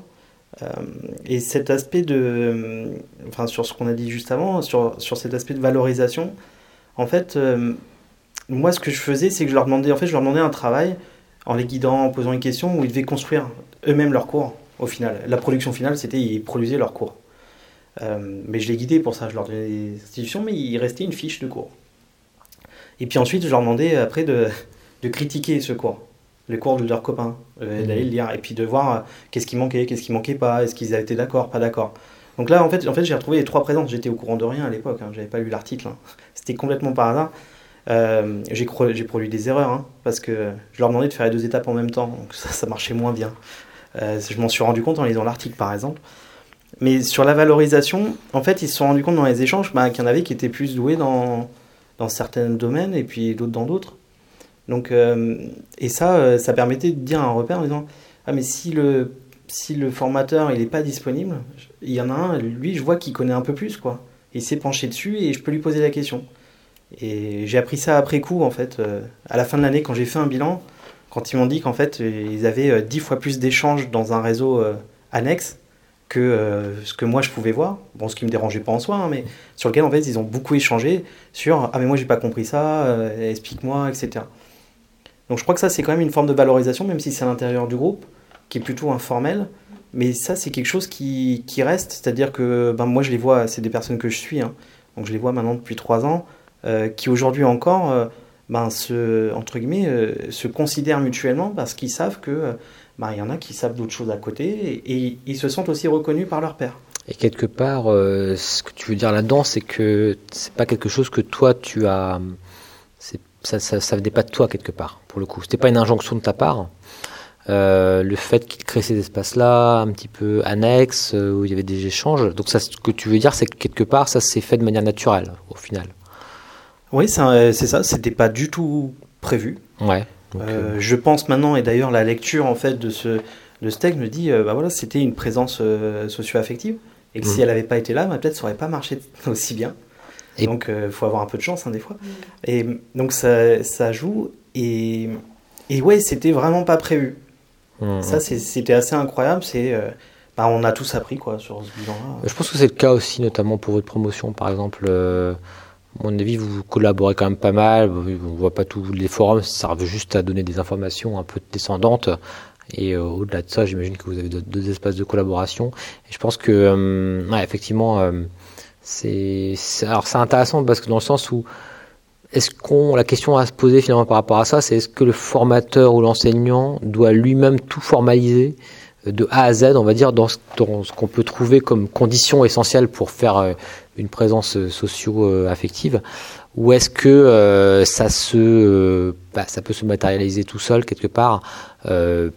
et cet aspect de. enfin, sur ce qu'on a dit juste avant, sur, sur cet aspect de valorisation, en fait, moi, ce que je faisais, c'est que je leur demandais, en fait, je leur demandais un travail en les guidant, en posant une question où ils devaient construire eux-mêmes leur cours au final. La production finale, c'était ils produisaient leur cours. Euh, mais je les guidais pour ça, je leur donnais des institutions, mais il restait une fiche de cours. Et puis ensuite, je leur demandais après de, de critiquer ce cours, le cours de leurs copains, euh, mmh. d'aller le lire, et puis de voir euh, qu'est-ce qui manquait, qu'est-ce qui manquait pas, est-ce qu'ils étaient d'accord, pas d'accord. Donc là, en fait, en fait j'ai retrouvé les trois présences. J'étais au courant de rien à l'époque, hein. j'avais pas lu l'article. Hein. C'était complètement par hasard. Euh, j'ai produit des erreurs hein, parce que je leur demandais de faire les deux étapes en même temps, donc ça, ça marchait moins bien. Je m'en suis rendu compte en lisant l'article par exemple. Mais sur la valorisation, en fait, ils se sont rendus compte dans les échanges bah, qu'il y en avait qui étaient plus doués dans, dans certains domaines et puis d'autres dans d'autres. Donc, euh, et ça, ça permettait de dire un repère en disant Ah, mais si le, si le formateur il n'est pas disponible, il y en a un, lui, je vois qu'il connaît un peu plus, quoi. Il s'est penché dessus et je peux lui poser la question. Et j'ai appris ça après coup, en fait, euh, à la fin de l'année, quand j'ai fait un bilan, quand ils m'ont dit qu'en fait, ils avaient euh, dix fois plus d'échanges dans un réseau euh, annexe que ce que moi je pouvais voir. Bon, ce qui me dérangeait pas en soi, hein, mais sur lequel, en fait, ils ont beaucoup échangé sur Ah, mais moi, j'ai pas compris ça, explique-moi, etc. Donc, je crois que ça, c'est quand même une forme de valorisation, même si c'est à l'intérieur du groupe, qui est plutôt informel. Mais ça, c'est quelque chose qui, qui reste, c'est-à-dire que ben, moi, je les vois, c'est des personnes que je suis, hein, donc je les vois maintenant depuis trois ans. Euh, qui aujourd'hui encore euh, ben, se, entre guillemets, euh, se considèrent mutuellement parce qu'ils savent que ben, il y en a qui savent d'autres choses à côté et, ils se sentent aussi reconnus par leur père. Et quelque part, ce que tu veux dire là-dedans, c'est que c'est pas quelque chose que toi tu as. Ça, ça, ça venait pas de toi quelque part, pour le coup. C'était pas une injonction de ta part. le fait qu'il crée ces espaces-là, un petit peu annexes, où il y avait des échanges. Donc ça, ce que tu veux dire, c'est que quelque part, ça s'est fait de manière naturelle, au final. Oui, c'est ça. C'était pas du tout prévu. Ouais. Euh, euh, je pense maintenant, et d'ailleurs la lecture en fait de ce, de ce texte me dit, euh, bah voilà, c'était une présence socio-affective, et que si mhm. elle n'avait pas été là, bah, peut-être ça aurait pas marché aussi bien. Et... Donc il faut avoir un peu de chance hein, des fois. Et donc ça, ça joue, et, et ouais, c'était vraiment pas prévu. Mhm. Ça, c'était assez incroyable. C'est bah, on a tous appris quoi sur ce bilan-là. Je pense que c'est le cas aussi, notamment pour votre promotion, par exemple mon avis, vous collaborez quand même pas mal. On voit pas tous les forums, ça servent juste à donner des informations un peu descendantes. Et euh, au-delà de ça, j'imagine que vous avez deux espaces de collaboration. Et je pense que, euh, effectivement, euh, c'est alors c'est intéressant parce que dans le sens où est-ce qu'on la question à se poser finalement par rapport à ça, c'est est-ce que le formateur ou l'enseignant doit lui-même tout formaliser de A à Z, on va dire, dans ce, ce qu'on peut trouver comme condition essentielle pour faire une présence euh, socio-affective ou est-ce que euh, ça se euh, bah, ça peut se matérialiser tout seul quelque part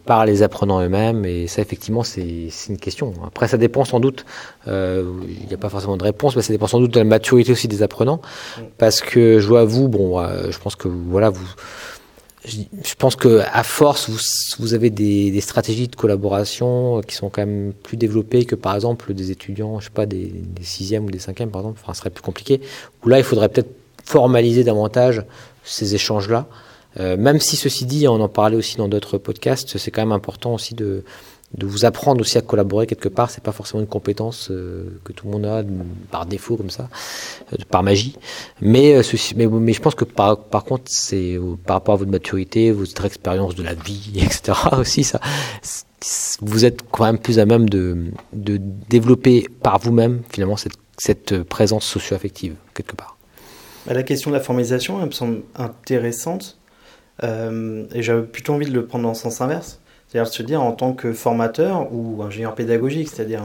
par les apprenants eux-mêmes? Et ça effectivement c'est une question. Après ça dépend sans doute il n'y a pas forcément de réponse mais ça dépend sans doute de la maturité aussi des apprenants. Parce que je vois vous bon je pense que voilà vous je pense que à force, vous, avez des, stratégies de collaboration qui sont quand même plus développées que par exemple des étudiants, je sais pas, des, des sixièmes ou des cinquièmes, par exemple. Enfin, ce serait plus compliqué. Où là, il faudrait peut-être formaliser davantage ces échanges-là. Euh, même si ceci dit, on en parlait aussi dans d'autres podcasts, c'est quand même important aussi de, de vous apprendre aussi à collaborer quelque part. C'est pas forcément une compétence euh, que tout le monde a par défaut comme ça, euh, par magie. Mais, euh, mais, je pense que par, contre, c'est par rapport à votre maturité, votre expérience de la vie, etc. aussi ça, vous êtes quand même plus à même de, de développer par vous-même finalement cette, cette présence socio-affective quelque part. Bah, la question de la formalisation, elle me semble intéressante. et j'avais plutôt envie de le prendre dans le sens inverse. C'est-à-dire se dire en tant que formateur ou ingénieur pédagogique, c'est-à-dire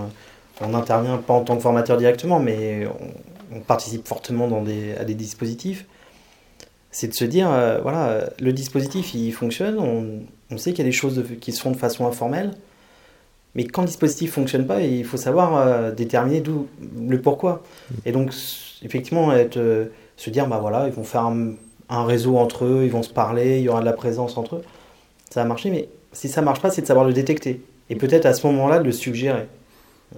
on n'intervient pas en tant que formateur directement, mais on, participe fortement à des dispositifs. C'est de se dire, euh, voilà, le dispositif il fonctionne, on, sait qu'il y a des choses qui se font de façon informelle, mais quand le dispositif ne fonctionne pas, il faut savoir euh, déterminer d'où le pourquoi. Et donc, effectivement, être, euh, se dire, bah voilà, ils vont faire un, un, réseau entre eux, ils vont se parler, il y aura de la présence entre eux. Ça a marché, mais si ça marche pas, c'est de savoir le détecter. Et peut-être à ce moment-là, de le suggérer.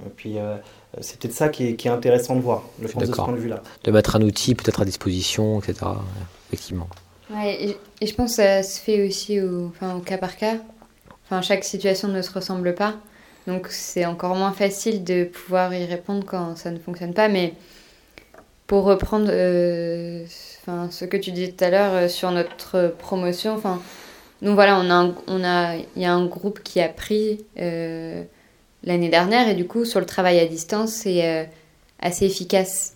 Et puis, euh, c'est peut-être ça qui est, intéressant de voir, le de ce point de vue-là. De mettre un outil peut-être à disposition, etc. Effectivement. Ouais, et, je pense que ça se fait aussi au, enfin, au cas par cas. Enfin, chaque situation ne se ressemble pas. Donc, c'est encore moins facile de pouvoir y répondre quand ça ne fonctionne pas. Mais pour reprendre euh, enfin, ce que tu disais tout à l'heure euh, sur notre promotion, enfin donc voilà, on a, il y a un groupe qui a pris euh, l'année dernière et du coup sur le travail à distance c'est euh, assez efficace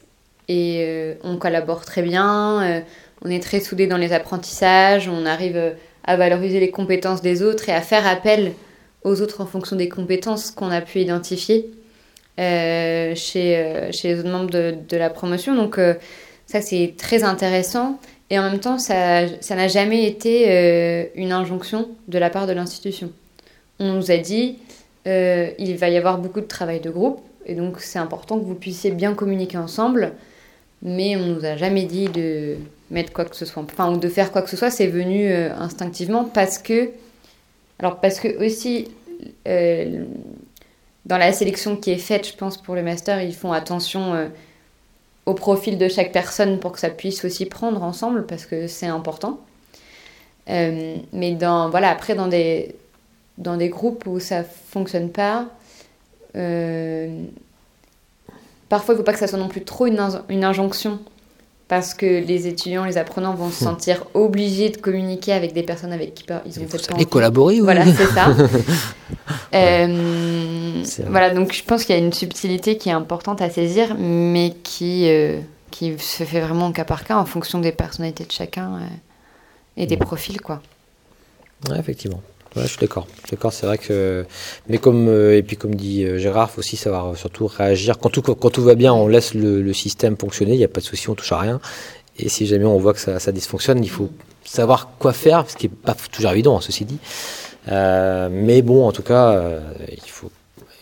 et euh, on collabore très bien, on est très soudés dans les apprentissages, on arrive à valoriser les compétences des autres et à faire appel aux autres en fonction des compétences qu'on a pu identifier. chez, chez les autres membres de, de la promotion. Donc ça, c'est très intéressant. Et en même temps, ça n'a jamais été une injonction de la part de l'institution. On nous a dit, il va y avoir beaucoup de travail de groupe, et donc c'est important que vous puissiez bien communiquer ensemble, mais on nous a jamais dit de mettre quoi que ce soit, enfin ou de faire quoi que ce soit, c'est venu euh, instinctivement parce que, alors parce que aussi euh, dans la sélection qui est faite, je pense pour le master, ils font attention euh, au profil de chaque personne pour que ça puisse aussi prendre ensemble parce que c'est important. mais dans après dans des groupes où ça fonctionne pas, euh, parfois, il ne faut pas que ça soit non plus trop une, injonction, parce que les étudiants, les apprenants vont se hmm. sentir obligés de communiquer avec des personnes avec qui ils ont peut-être pas Et collaborer, oui. Voilà, c'est ça. euh, voilà, donc je pense qu'il y a une subtilité qui est importante à saisir, mais qui, euh, qui se fait vraiment au cas par cas en fonction des personnalités de chacun euh, et des hmm. profils, quoi. Ouais, effectivement. Ouais, je suis d'accord. D'accord, c'est vrai que. Mais comme euh, et puis comme dit euh, Gérard, faut aussi savoir euh, surtout réagir. Quand tout quand tout va bien, on laisse le, système fonctionner. Il n'y a pas de souci, on touche à rien. Et si jamais on voit que ça, ça dysfonctionne, il faut savoir quoi faire, ce qui n'est pas toujours évident, hein, ceci dit. mais bon, en tout cas, il faut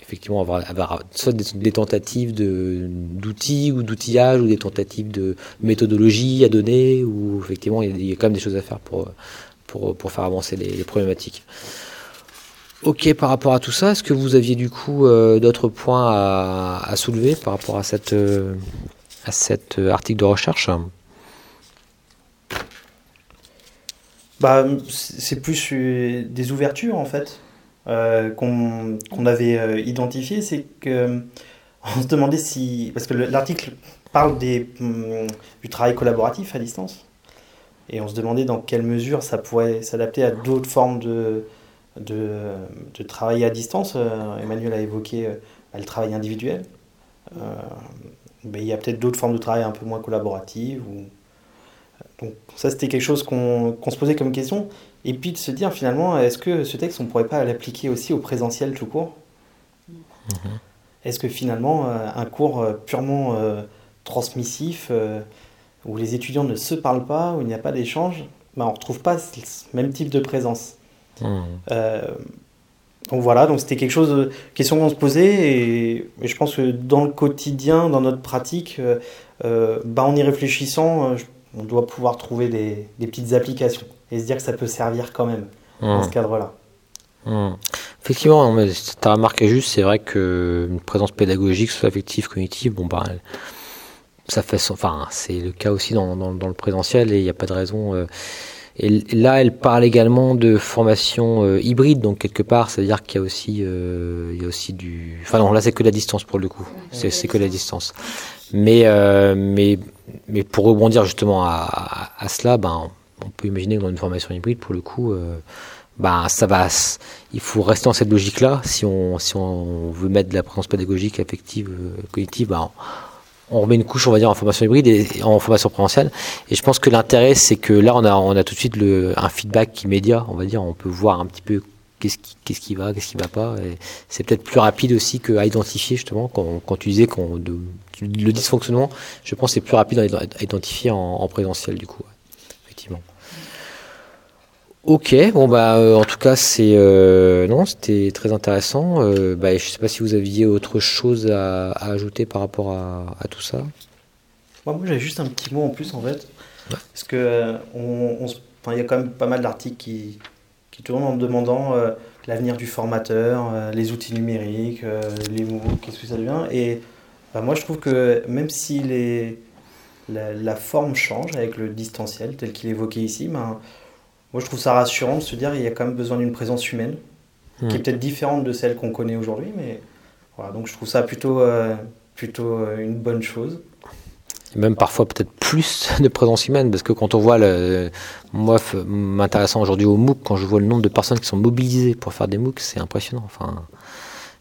effectivement avoir, avoir soit des, tentatives de, d'outils ou d'outillage ou des tentatives de méthodologie à donner ou effectivement il y, a, quand même des choses à faire pour pour, pour faire avancer les, problématiques. Ok, par rapport à tout ça, est-ce que vous aviez du coup euh, d'autres points à, à, soulever par rapport à, cette, euh, à cet euh, article de recherche? Bah, C'est plus des ouvertures en fait qu'on avait identifiées. C'est que on se demandait si. Parce que l'article parle des, hum, du travail collaboratif à distance. Et on se demandait dans quelle mesure ça pourrait s'adapter à d'autres formes de, de, de, travail à distance. Euh, Emmanuel a évoqué euh, le travail individuel. Euh, mais il y a peut-être d'autres formes de travail un peu moins collaboratives. Ou... Donc ça, c'était quelque chose qu'on se posait comme question. Et puis de se dire finalement, est-ce que ce texte, on ne pourrait pas l'appliquer aussi au présentiel tout court? Mm-hmm. Est-ce que finalement, un cours purement transmissif où les étudiants ne se parlent pas, où il n'y a pas d'échange, ben, on ne retrouve pas ce même type de présence. Mmh. Euh, donc voilà, donc c'était quelque chose, de, question qu'on se posait, et, je pense que dans le quotidien, dans notre pratique, euh, euh ben, en y réfléchissant, on doit pouvoir trouver des, des, petites applications et se dire que ça peut servir quand même dans ce mmh. cadre-là. Mmh. Effectivement, tu as remarqué juste, c'est vrai qu'une présence pédagogique, soit affective, cognitive, bon, bah, ça fait enfin c'est le cas aussi dans, dans, dans le présentiel et il n'y a pas de raison euh, et là elle parle également de formation euh, hybride donc quelque part c'est à dire qu'il y a aussi euh, il y a aussi du enfin non là c'est que la distance pour le coup c'est c'est que la distance. mais mais mais pour rebondir justement à, à, cela ben on peut imaginer que dans une formation hybride pour le coup ben ça va il faut rester dans cette logique là si on si on veut mettre de la présence pédagogique affective cognitive ben on remet une couche, on va dire, en formation hybride et en formation présentielle. Et je pense que l'intérêt, c'est que là, on a, on a tout de suite le, un feedback immédiat, on va dire. On peut voir un petit peu qu'est-ce qui, qu'est-ce qui va, qu'est-ce qui va pas. Et c'est peut-être plus rapide aussi qu'à identifier, justement, quand, quand tu disais qu'on, le dysfonctionnement, je pense c'est plus rapide à identifier en, en présentiel, du coup. Ok, bon bah euh, en tout cas c'est euh, non c'était très intéressant. Euh, bah, je sais pas si vous aviez autre chose à, ajouter par rapport à, tout ça. Moi, moi j'avais juste un petit mot en plus en fait, parce que on, il y a quand même pas mal d'articles qui, qui tournent en demandant l'avenir du formateur, les outils numériques, les mots, qu'est-ce que ça devient. Et bah, moi je trouve que même si les, la, forme change avec le distanciel tel qu'il est évoqué ici, ben, moi, je trouve ça rassurant de se dire qu'il y a quand même besoin d'une présence humaine, qui est peut-être différente de celle qu'on connaît aujourd'hui, mais voilà, donc je trouve ça plutôt, euh, plutôt euh, une bonne chose. Et même parfois peut-être plus de présence humaine, parce que quand on voit le. Moi, m'intéressant aujourd'hui au MOOC, quand je vois le nombre de personnes qui sont mobilisées pour faire des MOOC, c'est impressionnant. Enfin,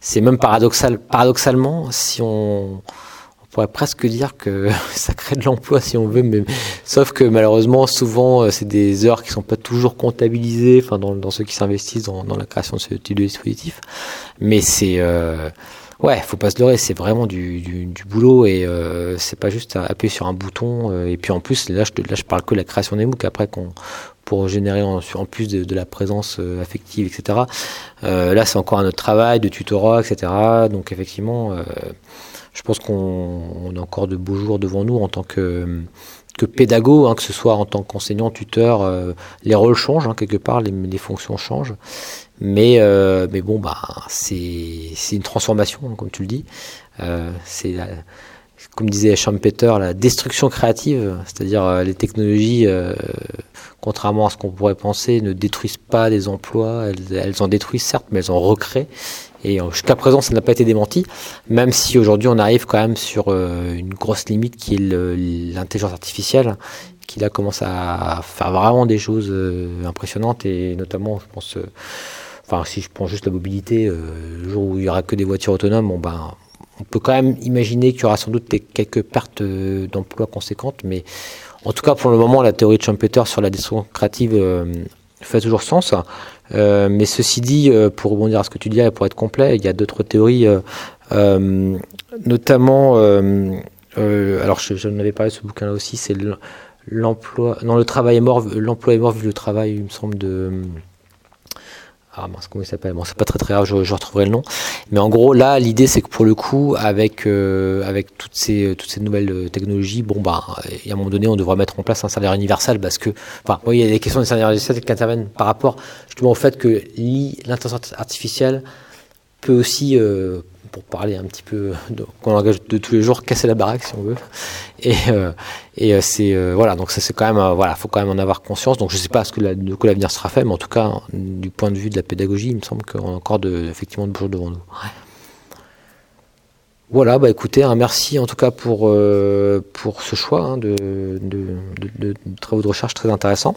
c'est même paradoxal, paradoxalement, si on pourrait presque dire que ça crée de l'emploi si on veut, mais sauf que malheureusement, souvent, euh, c'est des heures qui sont pas toujours comptabilisées, enfin, dans, dans ceux qui s'investissent dans, la création de ce type de dispositif. Mais c'est, euh, Ouais, faut pas se leurrer, c'est vraiment du, du, boulot et euh, c'est pas juste appuyer sur un bouton. Euh, et puis en plus, là je, là, je parle que de la création des MOOC après qu'on pour générer en, plus de, la présence euh, affective, etc. Là, c'est encore un autre travail de tutorat, etc. Donc effectivement, je pense qu'on a encore de beaux jours devant nous en tant que que pédago, hein, que ce soit en tant qu'enseignant, tuteur, les rôles changent hein, quelque part, les, fonctions changent. Mais, euh, mais bon, bah, c'est une transformation, hein, comme tu le dis. Euh, c'est comme disait Schumpeter, la destruction créative, c'est-à-dire euh, les technologies, euh, contrairement à ce qu'on pourrait penser, ne détruisent pas des emplois, elles, en détruisent certes, mais elles en recréent. Et euh, jusqu'à présent, ça n'a pas été démenti, même si aujourd'hui on arrive quand même sur euh, une grosse limite qui est l'intelligence artificielle, qui là commence à faire vraiment des choses impressionnantes, et notamment, je pense enfin si je prends juste la mobilité, euh, le jour où il y aura que des voitures autonomes, ben, on peut quand même imaginer qu'il y aura sans doute quelques pertes euh, d'emplois conséquentes, mais en tout cas pour le moment la théorie de Schumpeter sur la destruction créative euh, fait toujours sens. Euh, mais ceci dit, euh, pour rebondir à ce que tu dis, pour être complet, il y a d'autres théories, euh, notamment, alors je, je n'avais parlé de ce bouquin-là aussi, c'est l'emploi, non le travail est mort, l'emploi est mort vu le travail, il me semble de ah mince, comment il s'appelle? Bon, c'est pas très très grave, je, retrouverai le nom. Mais en gros, là, l'idée, c'est que pour le coup, avec euh, avec toutes ces toutes ces nouvelles euh, technologies, bon bah, à un moment donné, on devra mettre en place un salaire universel parce que, enfin, il y a des questions de salaire universel qui interviennent par rapport justement au fait que l'intelligence artificielle peut aussi euh, pour parler un petit peu qu'on langage de tous les jours, casser la baraque si on veut. Et, euh, et euh, c'est euh, voilà, donc ça c'est quand même euh, voilà, faut quand même en avoir conscience. Donc je sais pas ce que la, l'avenir sera fait, mais en tout cas du point de vue de la pédagogie, il me semble qu'on a encore de, effectivement de beaux jours devant nous. Ouais. Voilà, bah écoutez, un merci en tout cas pour, pour ce choix hein, de, de, de, de, travaux de recherche très intéressants.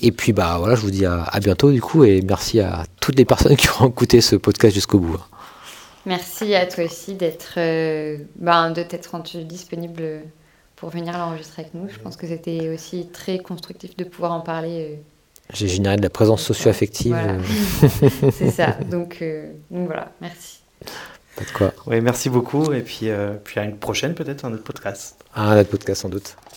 Et puis bah voilà, je vous dis à, à, bientôt du coup et merci à toutes les personnes qui ont écouté ce podcast jusqu'au bout. Merci à toi aussi d'être euh, ben, de t'être rendu disponible pour venir l'enregistrer avec nous. Je pense que c'était aussi très constructif de pouvoir en parler. Euh, J'ai généré de la présence socio-affective. Voilà. C'est ça. Donc, euh, donc, voilà, merci. Pas de quoi. Oui, merci beaucoup. Et puis, euh, puis à une prochaine, peut-être, un autre podcast. Ah, un autre podcast, sans doute.